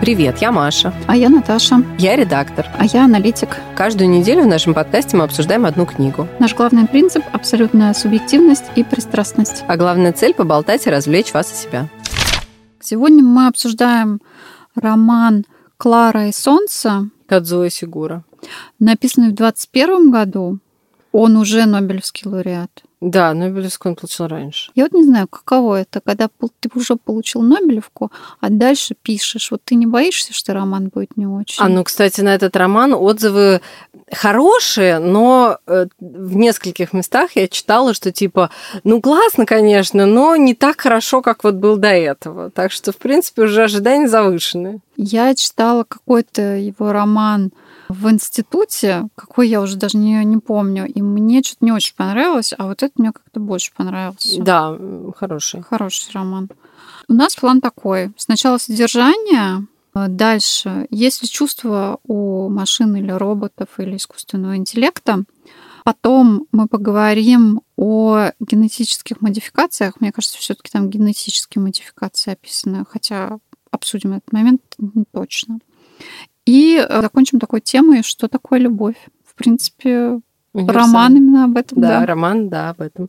Привет, я Маша. А я Наташа. Я редактор. А я аналитик. Каждую неделю в нашем подкасте мы обсуждаем одну книгу. Наш главный принцип – абсолютная субъективность и пристрастность. А главная цель – поболтать и развлечь вас и себя. Сегодня мы обсуждаем роман «Клара и солнце». Кадзуэ Сигура. Написанный в 2021 году. Он уже Нобелевский лауреат. Да, Нобелевскую он получил раньше. Я вот не знаю, каково это, когда ты уже получил Нобелевку, а дальше пишешь. Вот ты не боишься, что роман будет не очень? А ну, кстати, на этот роман отзывы хорошие, но э, в нескольких местах я читала, что типа, ну классно, конечно, но не так хорошо, как вот был до этого. Так что, в принципе, уже ожидания завышены. Я читала какой-то его роман в институте, какой я уже даже не, не помню, и мне что-то не очень понравилось, а вот это мне как-то больше понравился. Да, хороший. Хороший роман. У нас план такой. Сначала содержание, дальше, если чувство у машин или роботов или искусственного интеллекта, Потом мы поговорим о генетических модификациях. Мне кажется, все-таки там генетические модификации описаны, хотя обсудим этот момент не точно. И э, закончим такой темой, что такое любовь. В принципе, роман именно об этом. Да, да, роман, да, об этом.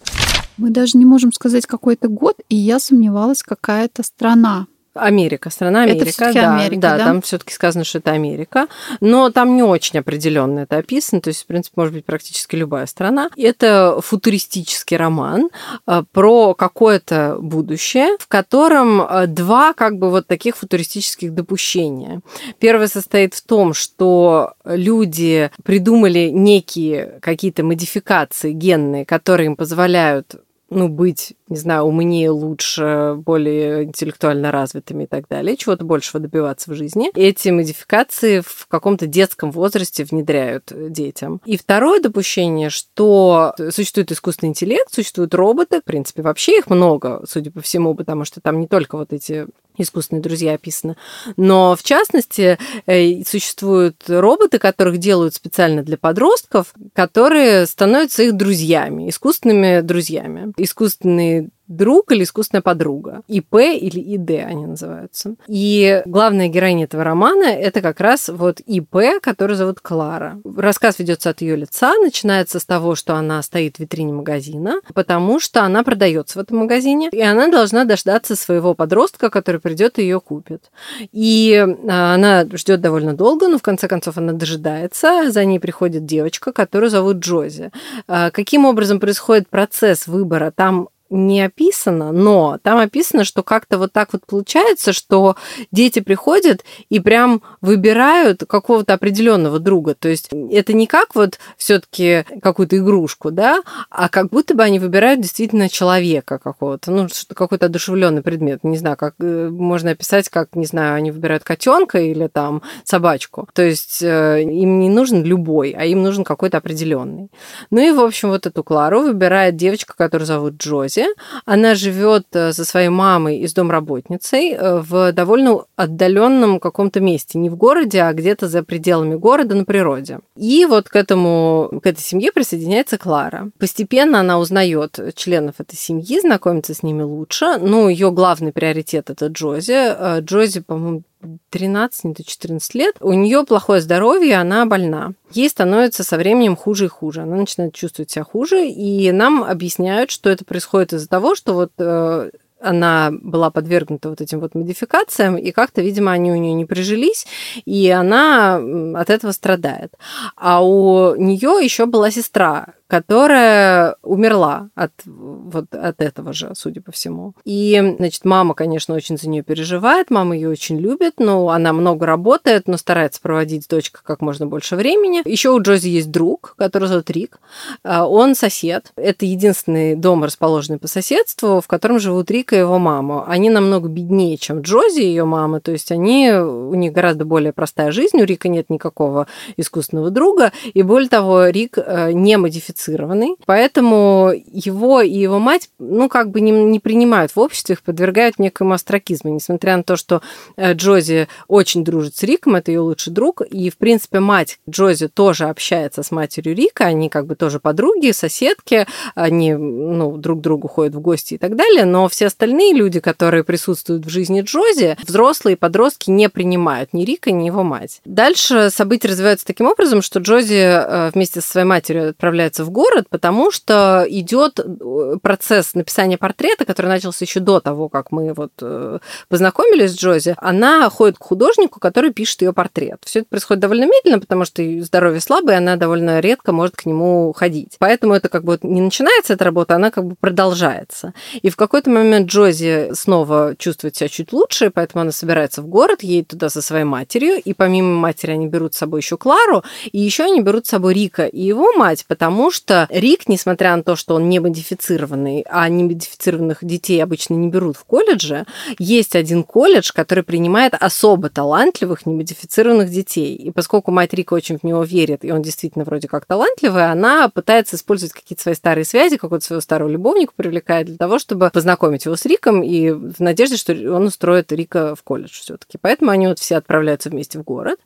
Мы даже не можем сказать какой-то год, и я сомневалась, какая-то страна. Америка, страна Америка, это да, Америка, да, да, там все-таки сказано, что это Америка, но там не очень определенно это описано, то есть, в принципе, может быть практически любая страна. Это футуристический роман э, про какое-то будущее, в котором э, два как бы вот таких футуристических допущения. Первое состоит в том, что люди придумали некие какие-то модификации генные, которые им позволяют ну, быть, не знаю, умнее, лучше, более интеллектуально развитыми и так далее, чего-то большего добиваться в жизни. Эти модификации в каком-то детском возрасте внедряют детям. И второе допущение, что существует искусственный интеллект, существуют роботы, в принципе, вообще их много, судя по всему, потому что там не только вот эти искусственные друзья описаны. Но, в частности, э, существуют роботы, которых делают специально для подростков, которые становятся их друзьями, искусственными друзьями. Искусственные друг или искусственная подруга. ИП или ИД они называются. И главная героиня этого романа – это как раз вот ИП, который зовут Клара. Рассказ ведется от ее лица, начинается с того, что она стоит в витрине магазина, потому что она продается в этом магазине, и она должна дождаться своего подростка, который придет и ее купит. И а, она ждет довольно долго, но в конце концов она дожидается. За ней приходит девочка, которую зовут Джози. А, каким образом происходит процесс выбора? Там не описано, но там описано, что как-то вот так вот получается, что дети приходят и прям выбирают какого-то определенного друга. То есть это не как вот все-таки какую-то игрушку, да, а как будто бы они выбирают действительно человека какого-то, ну, какой-то одушевленный предмет. Не знаю, как э, можно описать, как, не знаю, они выбирают котенка или там собачку. То есть э, им не нужен любой, а им нужен какой-то определенный. Ну и, в общем, вот эту Клару выбирает девочка, которую зовут Джози, Розе. Она живет э, со своей мамой и с домработницей э, в довольно отдаленном каком-то месте, не в городе, а где-то за пределами города на природе. И вот к этому, к этой семье присоединяется Клара. Постепенно она узнает членов этой семьи, знакомится с ними лучше. Ну, ее главный приоритет это Джози. Э, Джози, по-моему, 13, не то 14 лет, у нее плохое здоровье, она больна. Ей становится со временем хуже и хуже. Она начинает чувствовать себя хуже, и нам объясняют, что это происходит из-за того, что вот э, она была подвергнута вот этим вот модификациям, и как-то, видимо, они у нее не прижились, и она от этого страдает. А у нее еще была сестра, которая умерла от, вот, от этого же, судя по всему. И, значит, мама, конечно, очень за нее переживает, мама ее очень любит, но она много работает, но старается проводить с дочкой как можно больше времени. Еще у Джози есть друг, который зовут Рик. А, он сосед. Это единственный дом, расположенный по соседству, в котором живут Рик и его мама. Они намного беднее, чем Джози и ее мама, то есть они, у них гораздо более простая жизнь, у Рика нет никакого искусственного друга, и более того, Рик э, не модифицирован модифицированный, поэтому его и его мать, ну, как бы не, не принимают в обществе, их подвергают некоему астракизму, несмотря на то, что э, Джози очень дружит с Риком, это ее лучший друг, и, в принципе, мать Джози тоже общается с матерью Рика, они как бы тоже подруги, соседки, они, ну, друг к другу ходят в гости и так далее, но все остальные люди, которые присутствуют в жизни Джози, взрослые подростки не принимают ни Рика, ни его мать. Дальше события развиваются таким образом, что Джози э, вместе со своей матерью отправляется в город, потому что идет э, процесс написания портрета, который начался еще до того, как мы вот э, познакомились с Джози. Она ходит к художнику, который пишет ее портрет. Все это происходит довольно медленно, потому что здоровье слабое, она довольно редко может к нему ходить. Поэтому это как бы не начинается эта работа, она как бы продолжается. И в какой-то момент Джози снова чувствует себя чуть лучше, поэтому она собирается в город, едет туда со своей матерью, и помимо матери они берут с собой еще Клару, и еще они берут с собой Рика и его мать, потому что Рик, несмотря на то, что он не модифицированный, а не модифицированных детей обычно не берут в колледже, есть один колледж, который принимает особо талантливых немодифицированных детей. И поскольку мать Рика очень в него верит, и он действительно вроде как талантливый, она пытается использовать какие-то свои старые связи, какого-то своего старого любовника привлекает для того, чтобы познакомить его с Риком и в надежде, что он устроит Рика в колледж все-таки. Поэтому они вот все отправляются вместе в город.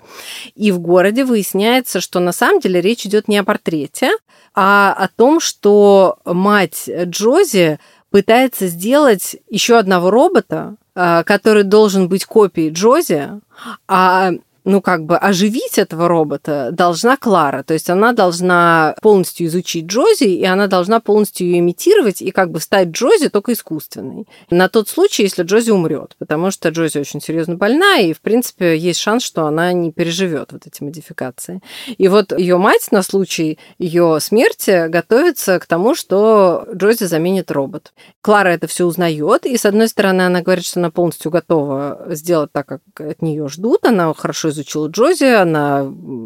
И в городе выясняется, что на самом деле речь идет не о портрете, о том, что мать Джози пытается сделать еще одного робота, а, который должен быть копией Джози, а ну, как бы оживить этого робота должна Клара. То есть она должна полностью изучить Джози, и она должна полностью ее имитировать и как бы стать Джози только искусственной. На тот случай, если Джози умрет, потому что Джози очень серьезно больна, и, в принципе, есть шанс, что она не переживет вот эти модификации. И вот ее мать на случай ее смерти готовится к тому, что Джози заменит робот. Клара это все узнает, и, с одной стороны, она говорит, что она полностью готова сделать так, как от нее ждут, она хорошо изучила Джози, она,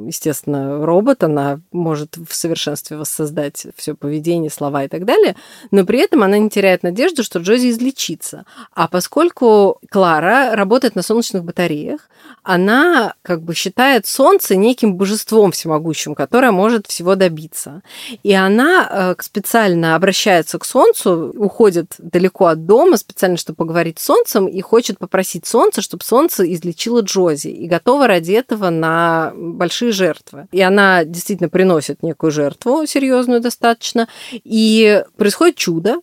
естественно, робот, она может в совершенстве воссоздать все поведение, слова и так далее, но при этом она не теряет надежду, что Джози излечится. А поскольку Клара работает на солнечных батареях, она как бы считает Солнце неким божеством всемогущим, которое может всего добиться. И она э, специально обращается к Солнцу, уходит далеко от дома специально, чтобы поговорить с Солнцем, и хочет попросить Солнце, чтобы Солнце излечило Джози, и готова ради этого на большие жертвы. И она действительно приносит некую жертву, серьезную достаточно, и происходит чудо,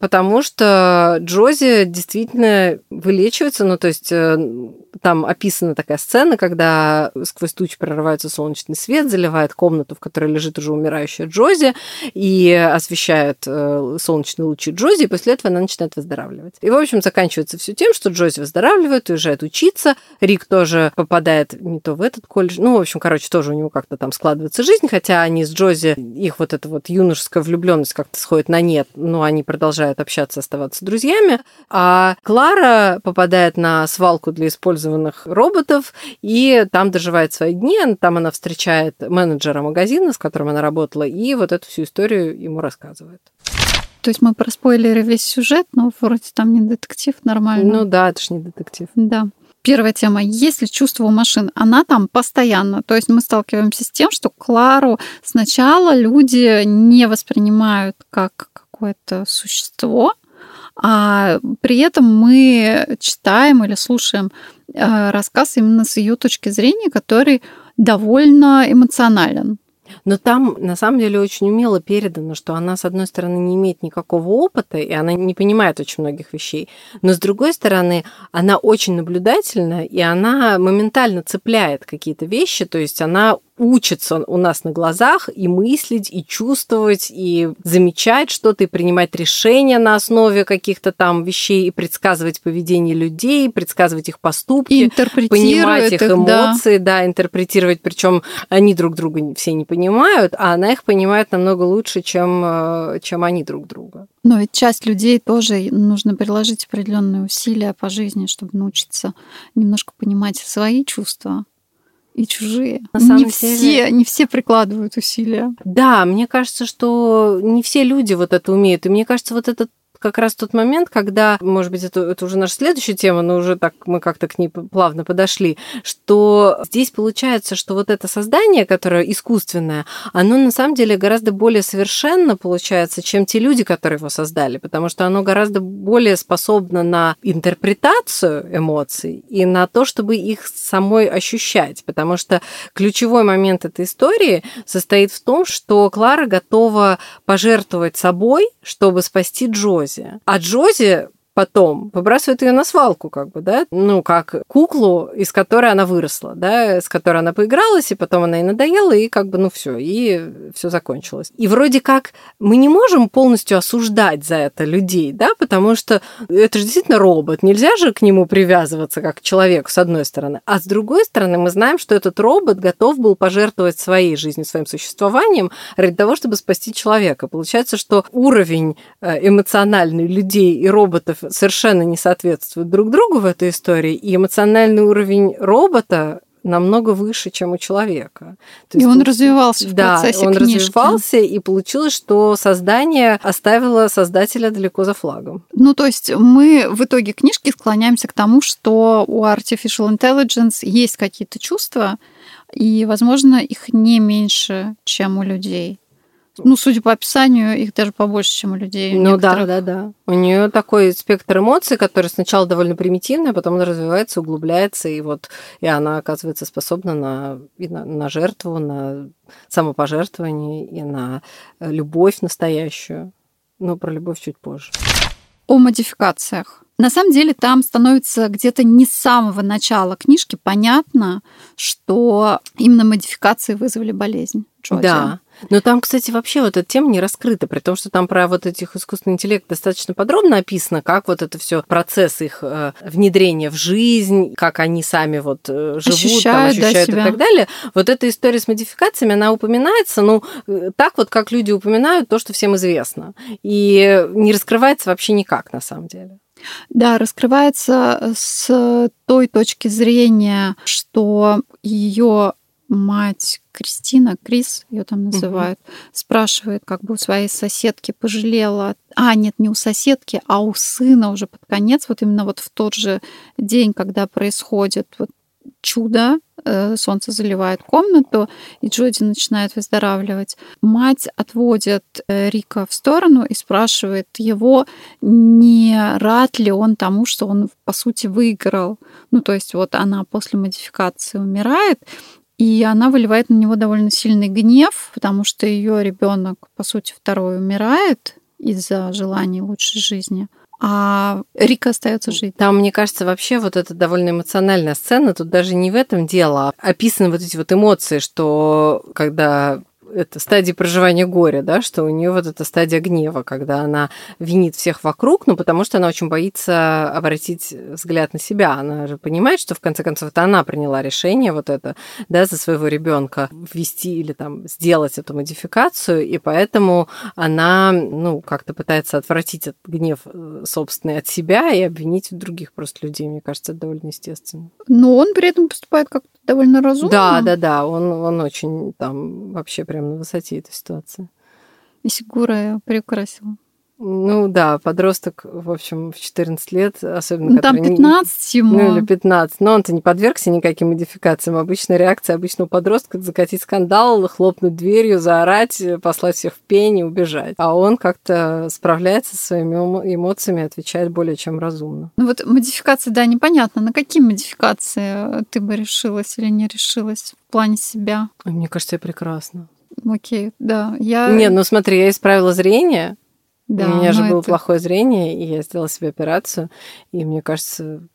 потому что Джози действительно вылечивается, ну, то есть э, там описана такая сцена, когда сквозь тучи прорывается солнечный свет, заливает комнату, в которой лежит уже умирающая Джози, и освещает э, солнечные лучи Джози, и после этого она начинает выздоравливать. И, в общем, заканчивается все тем, что Джози выздоравливает, уезжает учиться, Рик тоже попадает не то в этот колледж, ну, в общем, короче, тоже у него как-то там складывается жизнь, хотя они с Джози, их вот эта вот юношеская влюбленность как-то сходит на нет, но они продолжают продолжают общаться, оставаться друзьями. А Клара попадает на свалку для использованных роботов, и там доживает свои дни. Там она встречает менеджера магазина, с которым она работала, и вот эту всю историю ему рассказывает. То есть мы проспойлили весь сюжет, но вроде там не детектив, нормально. Ну да, это ж не детектив. Да. Первая тема. Есть ли чувство у машин? Она там постоянно. То есть мы сталкиваемся с тем, что Клару сначала люди не воспринимают как какое-то существо, а при этом мы читаем или слушаем э, рассказ именно с ее точки зрения, который довольно эмоционален. Но там, на самом деле, очень умело передано, что она, с одной стороны, не имеет никакого опыта, и она не понимает очень многих вещей, но, с другой стороны, она очень наблюдательна, и она моментально цепляет какие-то вещи, то есть она учится у нас на глазах и мыслить, и чувствовать, и замечать что-то, и принимать решения на основе каких-то там вещей, и предсказывать поведение людей, предсказывать их поступки, понимать их, их эмоции, да. да, интерпретировать. Причем они друг друга все не понимают, а она их понимает намного лучше, чем, э, чем они друг друга. Но ведь часть людей тоже нужно приложить определенные усилия по жизни, чтобы научиться немножко понимать свои чувства и чужие. На самом не деле... все, не все прикладывают усилия. Да, мне кажется, что не все люди вот это умеют. И мне кажется, вот этот как раз тот момент, когда, может быть, это, это уже наша следующая тема, но уже так мы как-то к ней плавно подошли, что здесь получается, что вот это создание, которое искусственное, оно на самом деле гораздо более совершенно получается, чем те люди, которые его создали, потому что оно гораздо более способно на интерпретацию эмоций и на то, чтобы их самой ощущать, потому что ключевой момент этой истории состоит в том, что Клара готова пожертвовать собой, чтобы спасти Джози. А Джози потом выбрасывает ее на свалку, как бы, да, ну, как куклу, из которой она выросла, да, с которой она поигралась, и потом она и надоела, и как бы, ну, все, и все закончилось. И вроде как мы не можем полностью осуждать за это людей, да, потому что это же действительно робот, нельзя же к нему привязываться как к человеку, с одной стороны. А с другой стороны, мы знаем, что этот робот готов был пожертвовать своей жизнью, своим существованием ради того, чтобы спасти человека. Получается, что уровень э, эмоциональный людей и роботов совершенно не соответствуют друг другу в этой истории, и эмоциональный уровень робота намного выше, чем у человека. То и он развивался в да, процессе он книжки. развивался, и получилось, что создание оставило создателя далеко за флагом. Ну, то есть мы в итоге книжки склоняемся к тому, что у Artificial Intelligence есть какие-то чувства, и, возможно, их не меньше, чем у людей. Ну, судя по описанию, их даже побольше, чем у людей. Ну некоторых. да, да, да. У нее такой спектр эмоций, который сначала довольно примитивный, а потом он развивается, углубляется, и вот и она оказывается способна на, и на, на жертву, на самопожертвование и на э, любовь настоящую. Но про любовь чуть позже. О модификациях. На самом деле там становится где-то не с самого начала книжки понятно, что именно модификации вызвали болезнь. Джоди. Да, но там, кстати, вообще вот эта тема не раскрыта, при том, что там про вот этих искусственный интеллект достаточно подробно описано, как вот это все процесс их э, внедрения в жизнь, как они сами вот э, живут, ощущают, там, ощущают да, и так далее. Вот эта история с модификациями, она упоминается, ну, э, так вот, как люди упоминают то, что всем известно. И не раскрывается вообще никак, на самом деле. Да, раскрывается с той точки зрения, что ее мать Кристина, Крис ее там называют, угу. спрашивает как бы у своей соседки, пожалела, а нет, не у соседки, а у сына уже под конец, вот именно вот в тот же день, когда происходит вот чудо, э, солнце заливает комнату, и Джоди начинает выздоравливать. Мать отводит э, Рика в сторону и спрашивает его, не рад ли он тому, что он, по сути, выиграл. Ну, то есть вот она после модификации умирает, и она выливает на него довольно сильный гнев, потому что ее ребенок, по сути, второй умирает из-за желания лучшей жизни а Рика остается жить. Там, мне кажется, вообще вот это довольно эмоциональная сцена. Тут даже не в этом дело. А описаны вот эти вот эмоции, что когда это стадии проживания горя, да, что у нее вот эта стадия гнева, когда она винит всех вокруг, ну, потому что она очень боится обратить взгляд на себя. Она же понимает, что в конце концов это она приняла решение вот это, да, за своего ребенка ввести или там сделать эту модификацию, и поэтому она, ну, как-то пытается отвратить этот гнев э, собственный от себя и обвинить других просто людей. Мне кажется, это довольно естественно. Но он при этом поступает как-то довольно разумно. Да, да, да. Он, он очень там вообще прям на высоте этой ситуации. И Сигура приукрасила. Ну да, подросток, в общем, в 14 лет, особенно... Ну, там 15 ему. Ну или 15. Но он-то не подвергся никаким модификациям. Обычная реакция обычного подростка – закатить скандал, хлопнуть дверью, заорать, послать всех в пень и убежать. А он как-то справляется со своими эмоциями, отвечает более чем разумно. Ну вот модификация, да, непонятно. На какие модификации ты бы решилась или не решилась в плане себя? Мне кажется, я прекрасно. Окей, да. Я... Не, ну смотри, я исправила зрение, да, У меня же было это... плохое зрение, и я сделала себе операцию, и мне кажется,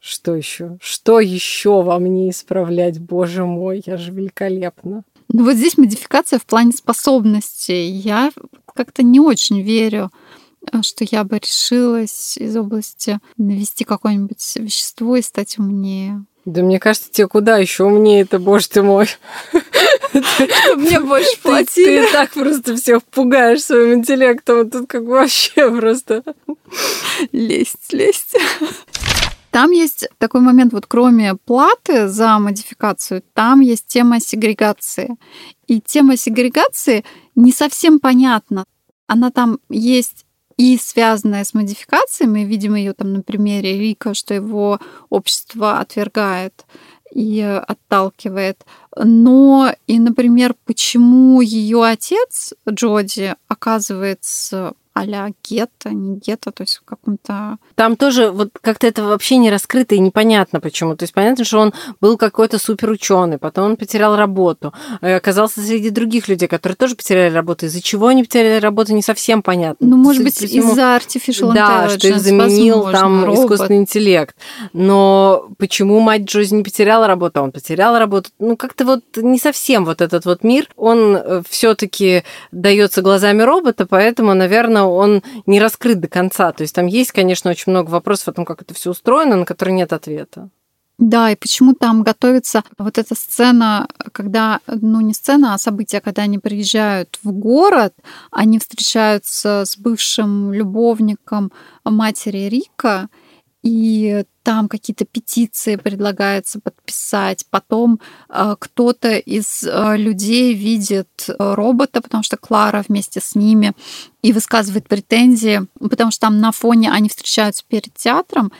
что еще? Что еще во мне исправлять? Боже мой, я же великолепна. Ну вот здесь модификация в плане способностей. Я как-то не очень верю, э, что я бы решилась из области навести какое-нибудь вещество и стать умнее. Да мне кажется, тебе куда еще умнее это, боже ты мой. Мне больше платили. Ты так просто всех пугаешь своим интеллектом. Тут как вообще просто лезть, лезть. Там есть такой момент, вот кроме платы за модификацию, там есть тема сегрегации. И тема сегрегации не совсем понятна. Она там есть и связанная с модификациями, видим ее там на примере Рика, что его общество отвергает и отталкивает. Но и, например, почему ее отец Джоди оказывается а-ля гетто, не гетто, то есть в каком-то... Там тоже вот как-то это вообще не раскрыто и непонятно почему. То есть понятно, что он был какой-то супер ученый, потом он потерял работу, э, оказался среди других людей, которые тоже потеряли работу. Из-за чего они потеряли работу, не совсем понятно. Ну, может быть, из-за artificial Да, что их заменил возможно, там робот. искусственный интеллект. Но почему мать Джози не потеряла работу, а он потерял работу? Ну, как-то вот не совсем вот этот вот мир, он э, все таки дается глазами робота, поэтому, наверное, он не раскрыт до конца. То есть там есть, конечно, очень много вопросов о том, как это все устроено, на которые нет ответа. Да, и почему там готовится вот эта сцена, когда, ну не сцена, а события, когда они приезжают в город, они встречаются с бывшим любовником матери Рика, и там какие-то петиции предлагается подписать. Потом э, кто-то из э, людей видит э, робота, потому что Клара вместе с ними и высказывает претензии, потому что там на фоне они встречаются перед театром,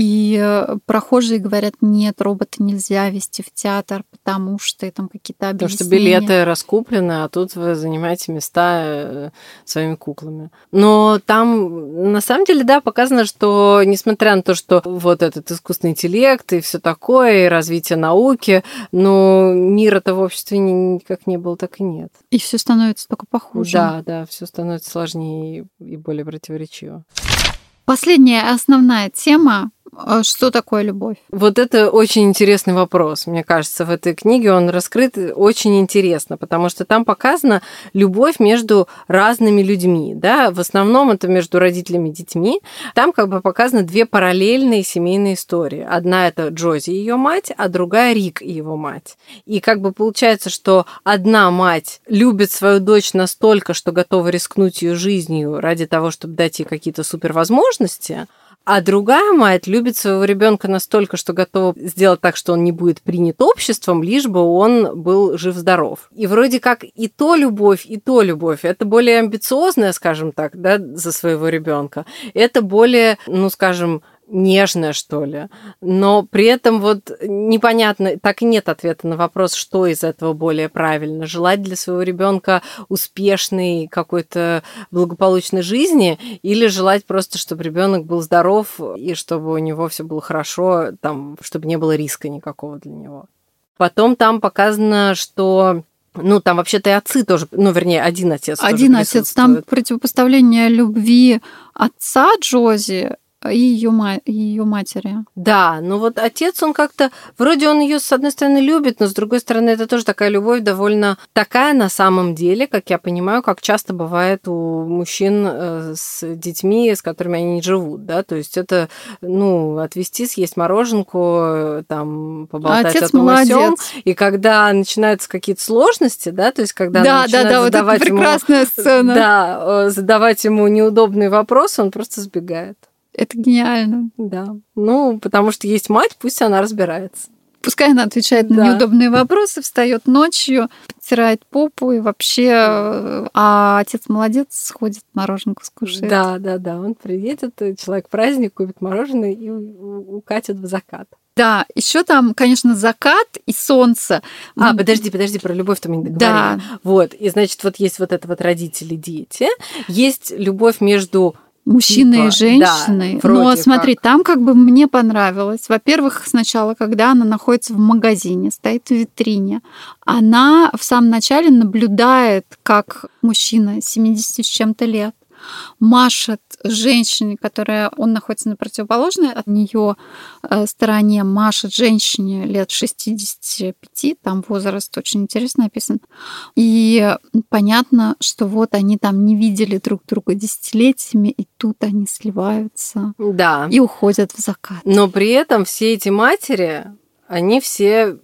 и э, прохожие говорят, нет, робота нельзя вести в театр, потому что там какие-то объяснения. Потому что билеты раскуплены, а тут вы занимаете места э, своими куклами. Но там, на самом деле, да, показано, что несмотря на то, что вот этот искусственный интеллект и все такое, и развитие науки, но мира-то в обществе никак не было, так и нет. И все становится только похуже. Да, да, все становится сложнее и более противоречиво. Последняя основная тема что такое любовь? Вот это очень интересный вопрос. Мне кажется, в этой книге он раскрыт очень интересно, потому что там показана любовь между разными людьми. Да? В основном это между родителями и детьми. Там как бы показаны две параллельные семейные истории. Одна это Джози и ее мать, а другая Рик и его мать. И как бы получается, что одна мать любит свою дочь настолько, что готова рискнуть ее жизнью ради того, чтобы дать ей какие-то супервозможности, а другая мать любит своего ребенка настолько, что готова сделать так, что он не будет принят обществом, лишь бы он был жив-здоров. И вроде как и то любовь, и то любовь. Это более амбициозная, скажем так, да, за своего ребенка. Это более, ну, скажем, нежная, что ли. Но при этом вот непонятно, так и нет ответа на вопрос, что из этого более правильно. Желать для своего ребенка успешной какой-то благополучной жизни или желать просто, чтобы ребенок был здоров и чтобы у него все было хорошо, там, чтобы не было риска никакого для него. Потом там показано, что ну, там вообще-то и отцы тоже, ну, вернее, один отец. Один отец. Там противопоставление любви отца Джози и ее, ее матери. Да, но вот отец, он как-то, вроде он ее с одной стороны любит, но с другой стороны это тоже такая любовь довольно такая на самом деле, как я понимаю, как часто бывает у мужчин э, с детьми, с которыми они не живут, да, то есть это, ну, отвезти, съесть мороженку, там, поболтать отец о том молодец. и когда начинаются какие-то сложности, да, то есть когда да, да, да, вот это прекрасная ему, сцена. Да, э, задавать ему неудобные вопросы, он просто сбегает. Это гениально. Да. Ну, потому что есть мать, пусть она разбирается. Пускай она отвечает да. на неудобные вопросы, встает ночью, потирает попу и вообще, а отец молодец, сходит мороженку скушает. Да, да, да. Он приедет, человек праздник, купит мороженое и укатит в закат. Да, еще там, конечно, закат и солнце. А, подожди, подожди, про любовь-то мы не договорили. Да. Вот, и значит, вот есть вот это вот родители-дети, есть любовь между мужчины типа, и женщины. Да, Но смотри, как. там как бы мне понравилось. Во-первых, сначала, когда она находится в магазине, стоит в витрине, она в самом начале наблюдает, как мужчина 70 с чем-то лет машет женщине, которая, он находится на противоположной от нее э, стороне, машет женщине лет 65, там возраст очень интересно описан. И понятно, что вот они там не видели друг друга десятилетиями, и тут они сливаются да. и уходят в закат. Но при этом все эти матери, они все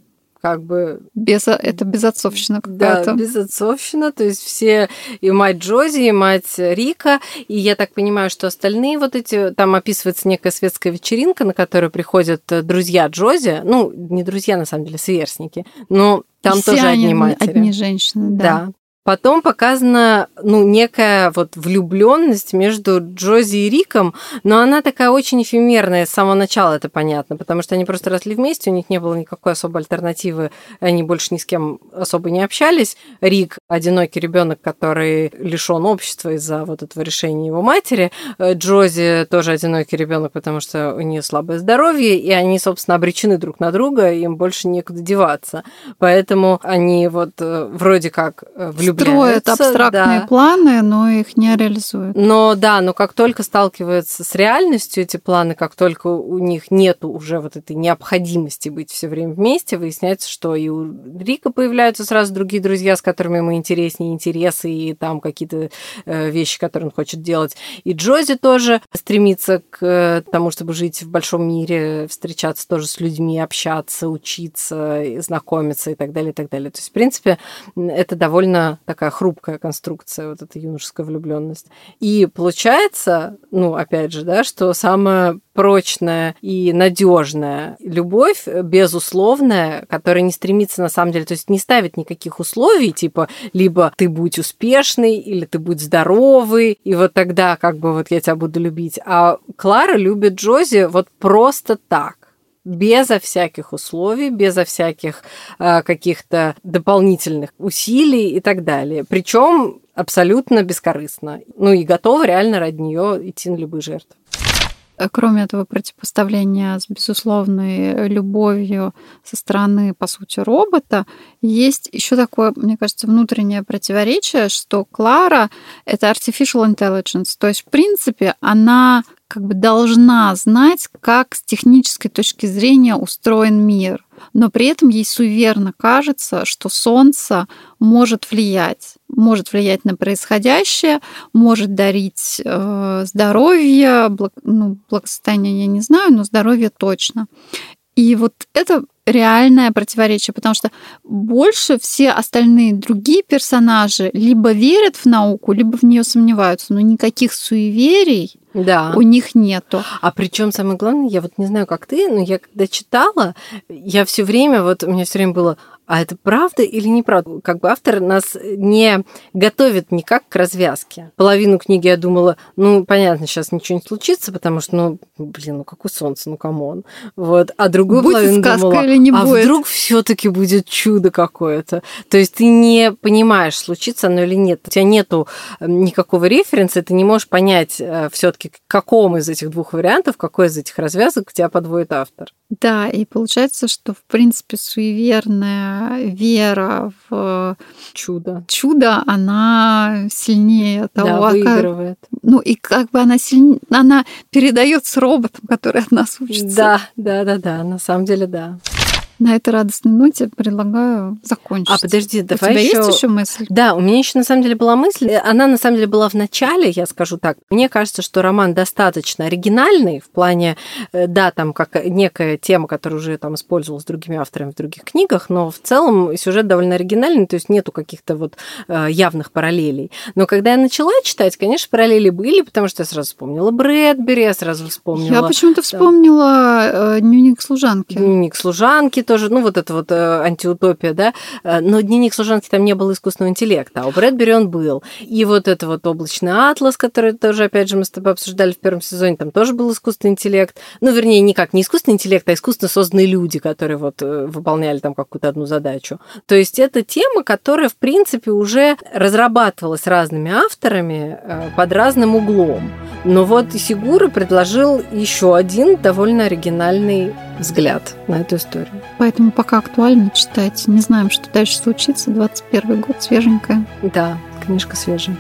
как бы... Без, это безотцовщина какая-то. Да, безотцовщина, то есть все, и мать Джози, и мать Рика, и я так понимаю, что остальные вот эти, там описывается некая светская вечеринка, на которую приходят э, друзья Джози, ну, не друзья, на самом деле, сверстники, но там и тоже одни матери. Одни женщины, да. да. Потом показана, ну, некая вот влюбленность между Джози и Риком, но она такая очень эфемерная, с самого начала это понятно, потому что они просто росли вместе, у них не было никакой особой альтернативы, они больше ни с кем особо не общались. Рик – одинокий ребенок, который лишен общества из-за вот этого решения его матери. Джози тоже одинокий ребенок, потому что у нее слабое здоровье, и они, собственно, обречены друг на друга, им больше некуда деваться. Поэтому они вот э, вроде как э, влюблены Строят абстрактные да. планы, но их не реализуют. Но да, но как только сталкиваются с реальностью эти планы, как только у них нет уже вот этой необходимости быть все время вместе, выясняется, что и у Рика появляются сразу другие друзья, с которыми ему интереснее интересы и там какие-то э, вещи, которые он хочет делать. И Джози тоже стремится к тому, чтобы жить в большом мире, встречаться тоже с людьми, общаться, учиться, знакомиться и так далее, и так далее. То есть, в принципе, это довольно такая хрупкая конструкция, вот эта юношеская влюбленность. И получается, ну, опять же, да, что самая прочная и надежная любовь, безусловная, которая не стремится на самом деле, то есть не ставит никаких условий, типа либо ты будь успешный, или ты будь здоровый, и вот тогда как бы вот я тебя буду любить. А Клара любит Джози вот просто так безо всяких условий, безо всяких э, каких-то дополнительных усилий и так далее. Причем абсолютно бескорыстно. Ну и готова реально ради нее идти на любые жертвы. Кроме этого противопоставления с безусловной любовью со стороны, по сути, робота, есть еще такое, мне кажется, внутреннее противоречие, что Клара — это artificial intelligence. То есть, в принципе, она как бы должна знать, как с технической точки зрения устроен мир. Но при этом ей суеверно кажется, что Солнце может влиять, может влиять на происходящее, может дарить э, здоровье, благ, ну, благосостояние я не знаю, но здоровье точно. И вот это реальное противоречие, потому что больше все остальные другие персонажи либо верят в науку, либо в нее сомневаются, но никаких суеверий да. у них нету. А причем самое главное, я вот не знаю, как ты, но я когда читала, я все время, вот у меня все время было, а это правда или неправда? Как бы автор нас не готовит никак к развязке. Половину книги я думала, ну, понятно, сейчас ничего не случится, потому что, ну, блин, ну какое солнце, ну come on. Вот. А другую будет половину сказка думала, или не а будет? вдруг все таки будет чудо какое-то? То есть ты не понимаешь, случится оно или нет. У тебя нету никакого референса, ты не можешь понять э, все таки к какому из этих двух вариантов, какой из этих развязок тебя подводит автор. Да, и получается, что, в принципе, суеверная вера в чудо, чудо она сильнее того, да, выигрывает. Как, ну и как бы она сильнее, она передается роботам, которые от нас учатся. Да, да, да, да, на самом деле, да. На этой радостной ноте предлагаю закончить. А подожди, давай У тебя еще... есть еще мысль? Да, у меня еще на самом деле была мысль. Она на самом деле была в начале, я скажу так. Мне кажется, что роман достаточно оригинальный в плане, э, да, там как некая тема, которая уже там использовалась другими авторами в других книгах, но в целом сюжет довольно оригинальный, то есть нету каких-то вот э, явных параллелей. Но когда я начала читать, конечно, параллели были, потому что я сразу вспомнила Брэдбери, я сразу вспомнила... Я почему-то вспомнила э, дневник служанки. Дневник служанки тоже, ну, вот это вот э, антиутопия, да, э, но дневник служанки там не было искусственного интеллекта, а у Брэдбери он был. И вот это вот облачный атлас, который тоже, опять же, мы с тобой обсуждали в первом сезоне, там тоже был искусственный интеллект. Ну, вернее, никак не искусственный интеллект, а искусственно созданные люди, которые вот э, выполняли там какую-то одну задачу. То есть это тема, которая, в принципе, уже разрабатывалась разными авторами под разным углом. Но вот Сигура предложил еще один довольно оригинальный взгляд на эту историю. Поэтому пока актуально читать. Не знаем, что дальше случится. 21 год, свеженькая. Да, книжка свежая.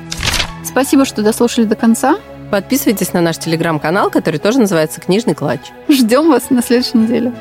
Спасибо, что дослушали до конца. Подписывайтесь на наш телеграм-канал, который тоже называется «Книжный клатч». Ждем вас на следующей неделе.